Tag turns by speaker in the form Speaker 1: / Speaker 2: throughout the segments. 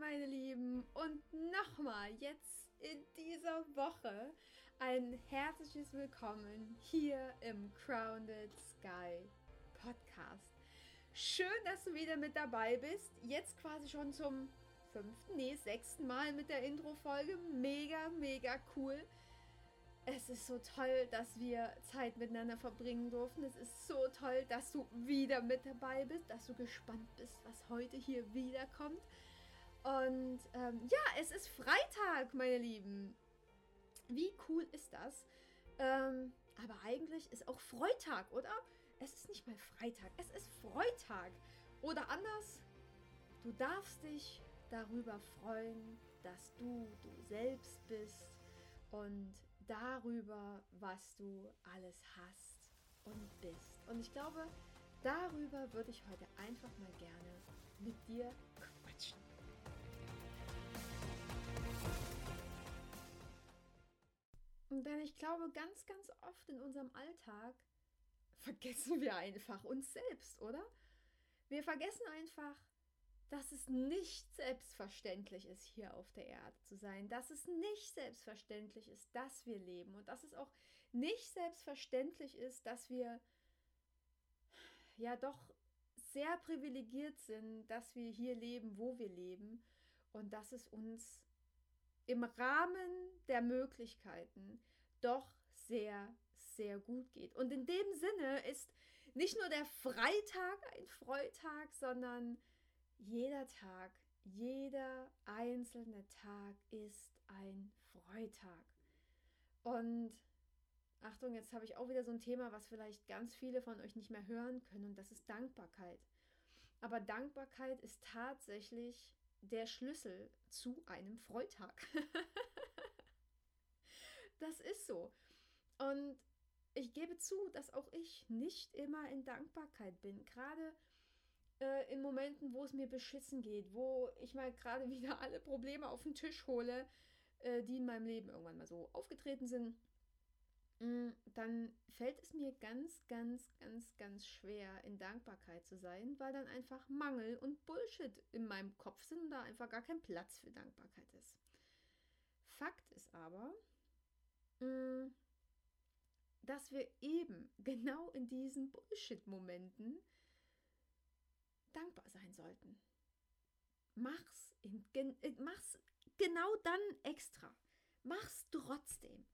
Speaker 1: Meine Lieben und nochmal jetzt in dieser Woche ein herzliches Willkommen hier im Crowned Sky Podcast. Schön, dass du wieder mit dabei bist. Jetzt quasi schon zum fünften, nee, sechsten Mal mit der Intro-Folge. Mega, mega cool. Es ist so toll, dass wir Zeit miteinander verbringen durften. Es ist so toll, dass du wieder mit dabei bist, dass du gespannt bist, was heute hier wiederkommt. Und ähm, ja, es ist Freitag, meine Lieben. Wie cool ist das? Ähm, aber eigentlich ist auch Freitag, oder? Es ist nicht mal Freitag, es ist Freitag. Oder anders, du darfst dich darüber freuen, dass du du selbst bist und darüber, was du alles hast und bist. Und ich glaube, darüber würde ich heute einfach mal gerne mit dir Denn ich glaube, ganz, ganz oft in unserem Alltag vergessen wir einfach uns selbst, oder? Wir vergessen einfach, dass es nicht selbstverständlich ist, hier auf der Erde zu sein, dass es nicht selbstverständlich ist, dass wir leben und dass es auch nicht selbstverständlich ist, dass wir ja doch sehr privilegiert sind, dass wir hier leben, wo wir leben und dass es uns im Rahmen der Möglichkeiten doch sehr, sehr gut geht. Und in dem Sinne ist nicht nur der Freitag ein Freitag, sondern jeder Tag, jeder einzelne Tag ist ein Freitag. Und Achtung, jetzt habe ich auch wieder so ein Thema, was vielleicht ganz viele von euch nicht mehr hören können, und das ist Dankbarkeit. Aber Dankbarkeit ist tatsächlich der Schlüssel zu einem Freitag. das ist so. Und ich gebe zu, dass auch ich nicht immer in Dankbarkeit bin. Gerade äh, in Momenten, wo es mir beschissen geht, wo ich mal gerade wieder alle Probleme auf den Tisch hole, äh, die in meinem Leben irgendwann mal so aufgetreten sind, dann fällt es mir ganz, ganz, ganz, ganz schwer, in Dankbarkeit zu sein, weil dann einfach Mangel und Bullshit in meinem Kopf sind und da einfach gar kein Platz für Dankbarkeit ist. Fakt ist aber, mm, dass wir eben genau in diesen Bullshit-Momenten dankbar sein sollten. Mach's, in, äh, mach's genau dann extra. Mach's trotzdem.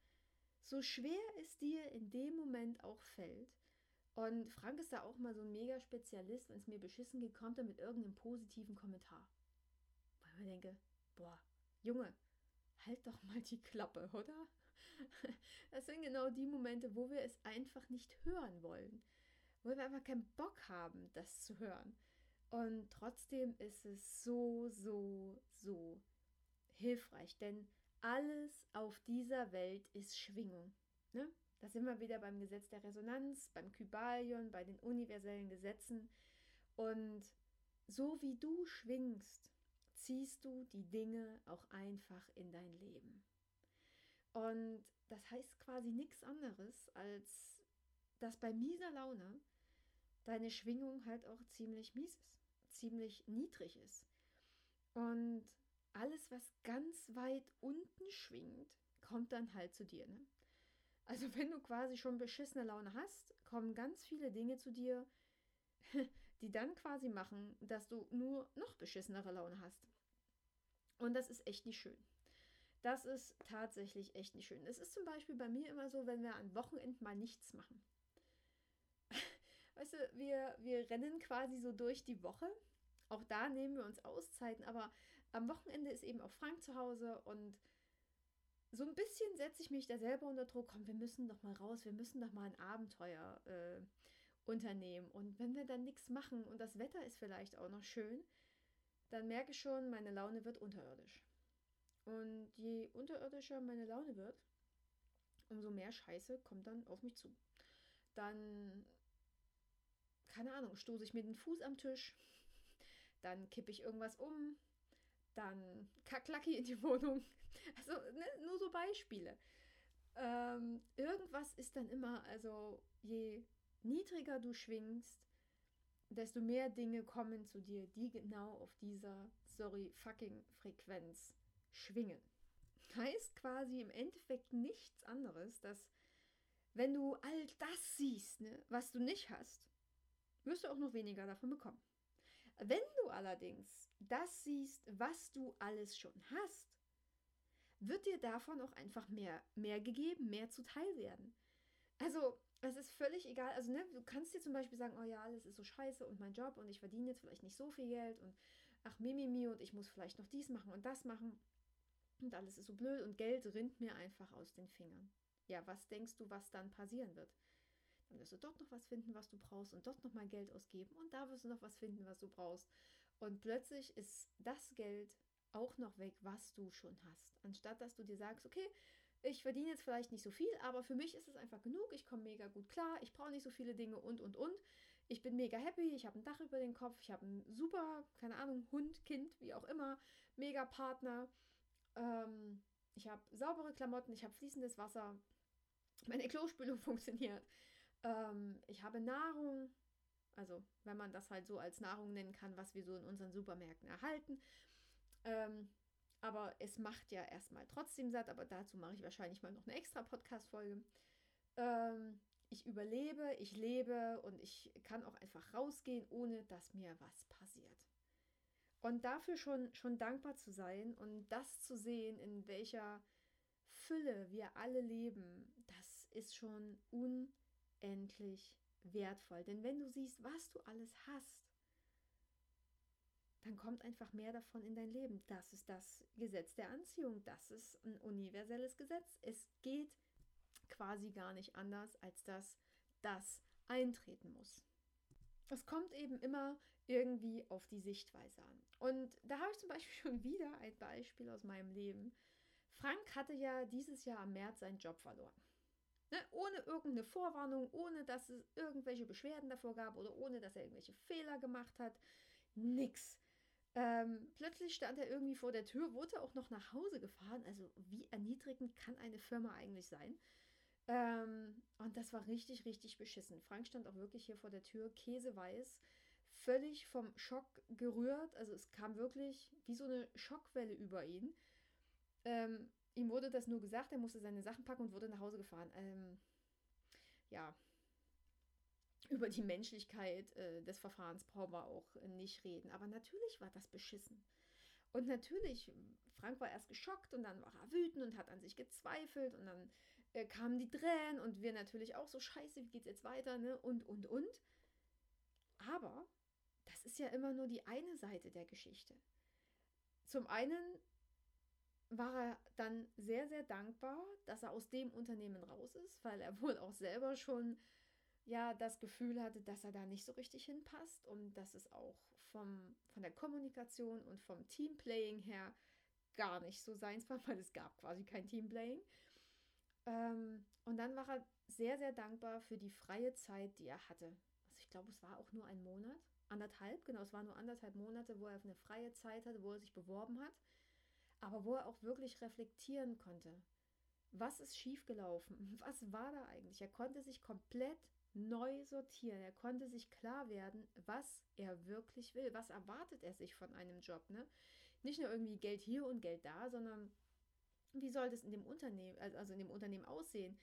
Speaker 1: So schwer es dir in dem Moment auch fällt. Und Frank ist da auch mal so ein mega Spezialist, wenn es mir beschissen geht, kommt er mit irgendeinem positiven Kommentar. Weil man denke, boah, Junge, halt doch mal die Klappe, oder? Das sind genau die Momente, wo wir es einfach nicht hören wollen. Wo wir einfach keinen Bock haben, das zu hören. Und trotzdem ist es so, so, so hilfreich, denn alles auf dieser Welt ist Schwingung. Ne? Da sind wir wieder beim Gesetz der Resonanz, beim Kybalion, bei den universellen Gesetzen. Und so wie du schwingst, ziehst du die Dinge auch einfach in dein Leben. Und das heißt quasi nichts anderes, als dass bei mieser Laune deine Schwingung halt auch ziemlich mies ist ziemlich niedrig ist. Und alles, was ganz weit unten schwingt, kommt dann halt zu dir. Ne? Also wenn du quasi schon beschissene Laune hast, kommen ganz viele Dinge zu dir, die dann quasi machen, dass du nur noch beschissenere Laune hast. Und das ist echt nicht schön. Das ist tatsächlich echt nicht schön. Es ist zum Beispiel bei mir immer so, wenn wir an Wochenenden mal nichts machen weißt du, wir, wir rennen quasi so durch die Woche. Auch da nehmen wir uns Auszeiten, aber am Wochenende ist eben auch Frank zu Hause und so ein bisschen setze ich mich da selber unter Druck. Komm, wir müssen doch mal raus, wir müssen doch mal ein Abenteuer äh, unternehmen. Und wenn wir dann nichts machen und das Wetter ist vielleicht auch noch schön, dann merke ich schon, meine Laune wird unterirdisch. Und je unterirdischer meine Laune wird, umso mehr Scheiße kommt dann auf mich zu. Dann keine Ahnung, stoße ich mir den Fuß am Tisch, dann kippe ich irgendwas um, dann kacklacki in die Wohnung. Also ne, nur so Beispiele. Ähm, irgendwas ist dann immer, also je niedriger du schwingst, desto mehr Dinge kommen zu dir, die genau auf dieser, sorry, fucking Frequenz schwingen. Heißt quasi im Endeffekt nichts anderes, dass wenn du all das siehst, ne, was du nicht hast, wirst du auch noch weniger davon bekommen. Wenn du allerdings das siehst, was du alles schon hast, wird dir davon auch einfach mehr, mehr gegeben, mehr zuteil werden. Also, es ist völlig egal. Also, ne, du kannst dir zum Beispiel sagen, oh ja, alles ist so scheiße und mein Job und ich verdiene jetzt vielleicht nicht so viel Geld und ach, Mimimi und ich muss vielleicht noch dies machen und das machen und alles ist so blöd und Geld rinnt mir einfach aus den Fingern. Ja, was denkst du, was dann passieren wird? Dann wirst du dort noch was finden, was du brauchst und dort noch mal Geld ausgeben und da wirst du noch was finden, was du brauchst. Und plötzlich ist das Geld auch noch weg, was du schon hast. Anstatt dass du dir sagst, okay, ich verdiene jetzt vielleicht nicht so viel, aber für mich ist es einfach genug. Ich komme mega gut klar. Ich brauche nicht so viele Dinge und, und, und. Ich bin mega happy. Ich habe ein Dach über den Kopf. Ich habe einen super, keine Ahnung, Hund, Kind, wie auch immer. Mega Partner. Ähm, ich habe saubere Klamotten. Ich habe fließendes Wasser. Meine Klospülung funktioniert. Ähm, ich habe Nahrung. Also, wenn man das halt so als Nahrung nennen kann, was wir so in unseren Supermärkten erhalten. Ähm, aber es macht ja erstmal trotzdem satt, aber dazu mache ich wahrscheinlich mal noch eine extra Podcast-Folge. Ähm, ich überlebe, ich lebe und ich kann auch einfach rausgehen, ohne dass mir was passiert. Und dafür schon, schon dankbar zu sein und das zu sehen, in welcher Fülle wir alle leben, das ist schon unendlich wertvoll. Denn wenn du siehst, was du alles hast, dann kommt einfach mehr davon in dein Leben. Das ist das Gesetz der Anziehung. Das ist ein universelles Gesetz. Es geht quasi gar nicht anders, als dass das eintreten muss. Es kommt eben immer irgendwie auf die Sichtweise an. Und da habe ich zum Beispiel schon wieder ein Beispiel aus meinem Leben. Frank hatte ja dieses Jahr im März seinen Job verloren. Ne? Ohne irgendeine Vorwarnung, ohne dass es irgendwelche Beschwerden davor gab oder ohne dass er irgendwelche Fehler gemacht hat. Nix. Ähm, plötzlich stand er irgendwie vor der Tür, wurde auch noch nach Hause gefahren. Also wie erniedrigend kann eine Firma eigentlich sein? Ähm, und das war richtig, richtig beschissen. Frank stand auch wirklich hier vor der Tür, käseweiß, völlig vom Schock gerührt. Also es kam wirklich wie so eine Schockwelle über ihn. Ähm, ihm wurde das nur gesagt, er musste seine Sachen packen und wurde nach Hause gefahren. Ähm, ja, über die Menschlichkeit äh, des Verfahrens brauchen wir auch nicht reden. Aber natürlich war das beschissen. Und natürlich, Frank war erst geschockt und dann war er wütend und hat an sich gezweifelt und dann äh, kamen die Tränen und wir natürlich auch so, scheiße, wie geht's jetzt weiter, ne? Und, und, und. Aber das ist ja immer nur die eine Seite der Geschichte. Zum einen war er dann sehr, sehr dankbar, dass er aus dem Unternehmen raus ist, weil er wohl auch selber schon ja das Gefühl hatte, dass er da nicht so richtig hinpasst und dass es auch vom, von der Kommunikation und vom Teamplaying her gar nicht so seins war, weil es gab quasi kein Teamplaying. Ähm, und dann war er sehr, sehr dankbar für die freie Zeit, die er hatte. Also ich glaube, es war auch nur ein Monat, anderthalb, genau, es waren nur anderthalb Monate, wo er eine freie Zeit hatte, wo er sich beworben hat, aber wo er auch wirklich reflektieren konnte. Was ist schiefgelaufen? Was war da eigentlich? Er konnte sich komplett neu sortieren. Er konnte sich klar werden, was er wirklich will. Was erwartet er sich von einem Job? Ne? Nicht nur irgendwie Geld hier und Geld da, sondern wie soll das in dem Unternehmen, also in dem Unternehmen aussehen?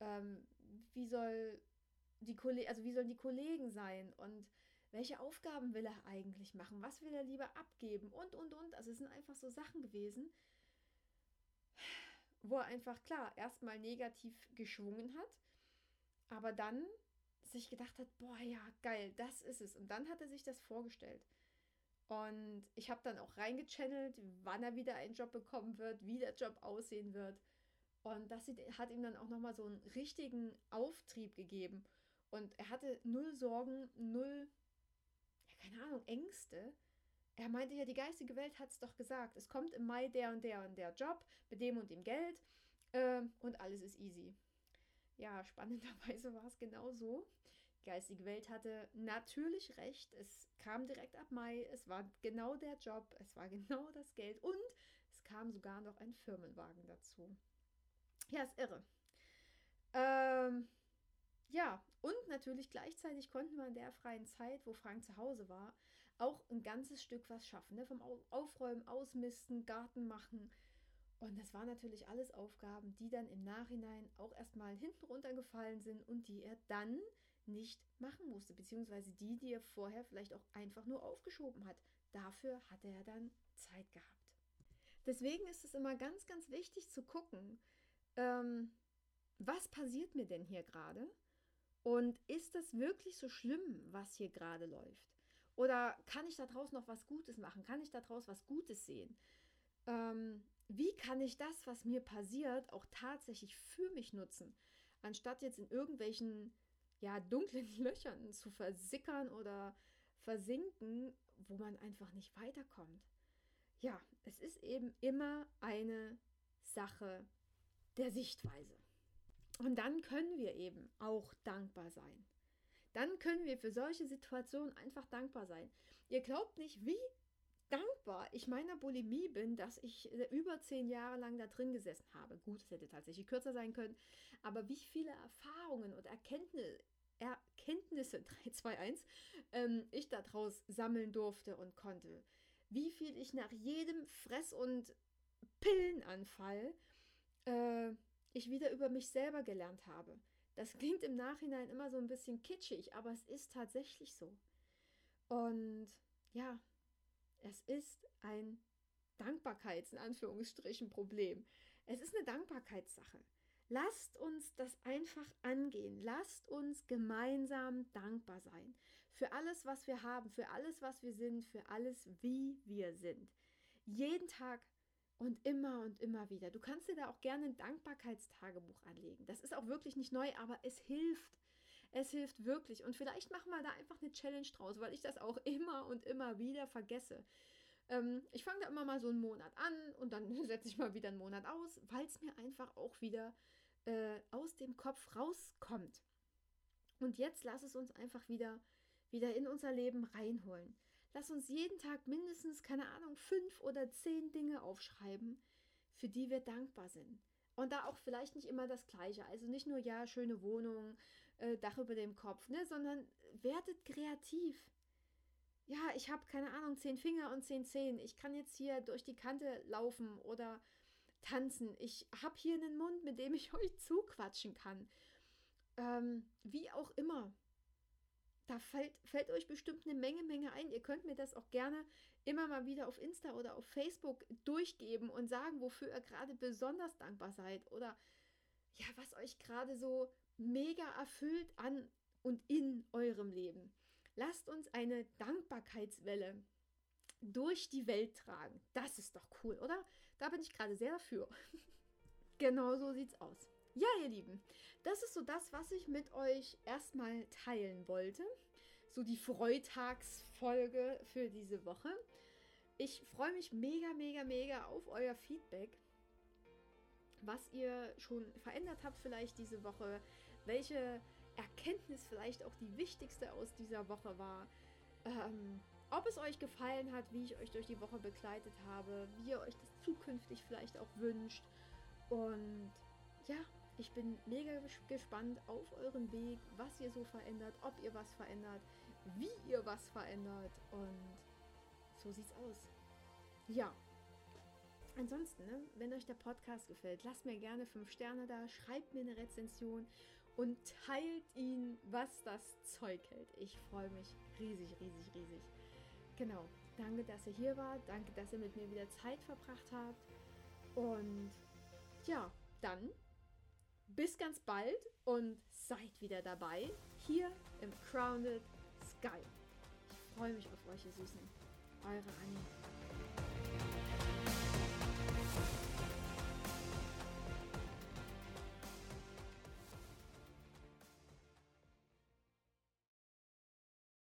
Speaker 1: Ähm, wie soll die Kollegen, also wie sollen die Kollegen sein und welche Aufgaben will er eigentlich machen? Was will er lieber abgeben? Und, und, und. Also es sind einfach so Sachen gewesen, wo er einfach, klar, erstmal negativ geschwungen hat, aber dann sich gedacht hat, boah, ja, geil, das ist es. Und dann hat er sich das vorgestellt. Und ich habe dann auch reingechannelt, wann er wieder einen Job bekommen wird, wie der Job aussehen wird. Und das hat ihm dann auch nochmal so einen richtigen Auftrieb gegeben. Und er hatte null Sorgen, null, keine Ahnung, Ängste. Er meinte ja, die geistige Welt hat es doch gesagt. Es kommt im Mai der und der und der Job mit dem und dem Geld äh, und alles ist easy. Ja, spannenderweise war es genau so. Die geistige Welt hatte natürlich recht. Es kam direkt ab Mai. Es war genau der Job. Es war genau das Geld. Und es kam sogar noch ein Firmenwagen dazu. Ja, ist irre. Ähm, natürlich gleichzeitig konnten wir in der freien Zeit, wo Frank zu Hause war, auch ein ganzes Stück was schaffen. Ne? Vom Aufräumen, Ausmisten, Garten machen. Und das waren natürlich alles Aufgaben, die dann im Nachhinein auch erstmal hinten runtergefallen sind und die er dann nicht machen musste, beziehungsweise die, die er vorher vielleicht auch einfach nur aufgeschoben hat. Dafür hatte er dann Zeit gehabt. Deswegen ist es immer ganz, ganz wichtig zu gucken, ähm, was passiert mir denn hier gerade? Und ist das wirklich so schlimm, was hier gerade läuft? Oder kann ich daraus noch was Gutes machen? Kann ich daraus was Gutes sehen? Ähm, wie kann ich das, was mir passiert, auch tatsächlich für mich nutzen? Anstatt jetzt in irgendwelchen ja, dunklen Löchern zu versickern oder versinken, wo man einfach nicht weiterkommt. Ja, es ist eben immer eine Sache der Sichtweise. Und dann können wir eben auch dankbar sein. Dann können wir für solche Situationen einfach dankbar sein. Ihr glaubt nicht, wie dankbar ich meiner Bulimie bin, dass ich äh, über zehn Jahre lang da drin gesessen habe. Gut, es hätte tatsächlich kürzer sein können, aber wie viele Erfahrungen und Erkenntnisse, Erkenntnisse 3, 2, 1, ähm, ich daraus sammeln durfte und konnte. Wie viel ich nach jedem Fress- und Pillenanfall äh, ich wieder über mich selber gelernt habe. Das klingt im Nachhinein immer so ein bisschen kitschig, aber es ist tatsächlich so. Und ja, es ist ein Dankbarkeits, in Anführungsstrichen, Problem. Es ist eine Dankbarkeitssache. Lasst uns das einfach angehen. Lasst uns gemeinsam dankbar sein. Für alles, was wir haben, für alles, was wir sind, für alles, wie wir sind. Jeden Tag und immer und immer wieder. Du kannst dir da auch gerne ein Dankbarkeitstagebuch anlegen. Das ist auch wirklich nicht neu, aber es hilft. Es hilft wirklich. Und vielleicht machen wir da einfach eine Challenge draus, weil ich das auch immer und immer wieder vergesse. Ähm, ich fange da immer mal so einen Monat an und dann setze ich mal wieder einen Monat aus, weil es mir einfach auch wieder äh, aus dem Kopf rauskommt. Und jetzt lass es uns einfach wieder, wieder in unser Leben reinholen. Lass uns jeden Tag mindestens, keine Ahnung, fünf oder zehn Dinge aufschreiben, für die wir dankbar sind. Und da auch vielleicht nicht immer das Gleiche. Also nicht nur, ja, schöne Wohnung, äh, Dach über dem Kopf, ne, sondern werdet kreativ. Ja, ich habe keine Ahnung, zehn Finger und zehn Zehen. Ich kann jetzt hier durch die Kante laufen oder tanzen. Ich habe hier einen Mund, mit dem ich euch zuquatschen kann. Ähm, wie auch immer da fällt, fällt euch bestimmt eine Menge, Menge ein. Ihr könnt mir das auch gerne immer mal wieder auf Insta oder auf Facebook durchgeben und sagen, wofür ihr gerade besonders dankbar seid oder ja, was euch gerade so mega erfüllt an und in eurem Leben. Lasst uns eine Dankbarkeitswelle durch die Welt tragen. Das ist doch cool, oder? Da bin ich gerade sehr dafür. genau so sieht's aus. Ja, ihr Lieben, das ist so das, was ich mit euch erstmal teilen wollte. So die Freitagsfolge für diese Woche. Ich freue mich mega, mega, mega auf euer Feedback. Was ihr schon verändert habt vielleicht diese Woche. Welche Erkenntnis vielleicht auch die wichtigste aus dieser Woche war. Ähm, ob es euch gefallen hat, wie ich euch durch die Woche begleitet habe, wie ihr euch das zukünftig vielleicht auch wünscht. Und ja, ich bin mega gespannt auf euren Weg, was ihr so verändert, ob ihr was verändert, wie ihr was verändert und so sieht's aus. Ja. Ansonsten, ne, wenn euch der Podcast gefällt, lasst mir gerne 5 Sterne da, schreibt mir eine Rezension und teilt ihn, was das Zeug hält. Ich freue mich riesig, riesig, riesig. Genau. Danke, dass ihr hier wart. Danke, dass ihr mit mir wieder Zeit verbracht habt. Und ja, dann bis ganz bald und seid wieder dabei hier im Crowned Sky. Ich freue mich auf euch, ihr Süßen. Eure Annie.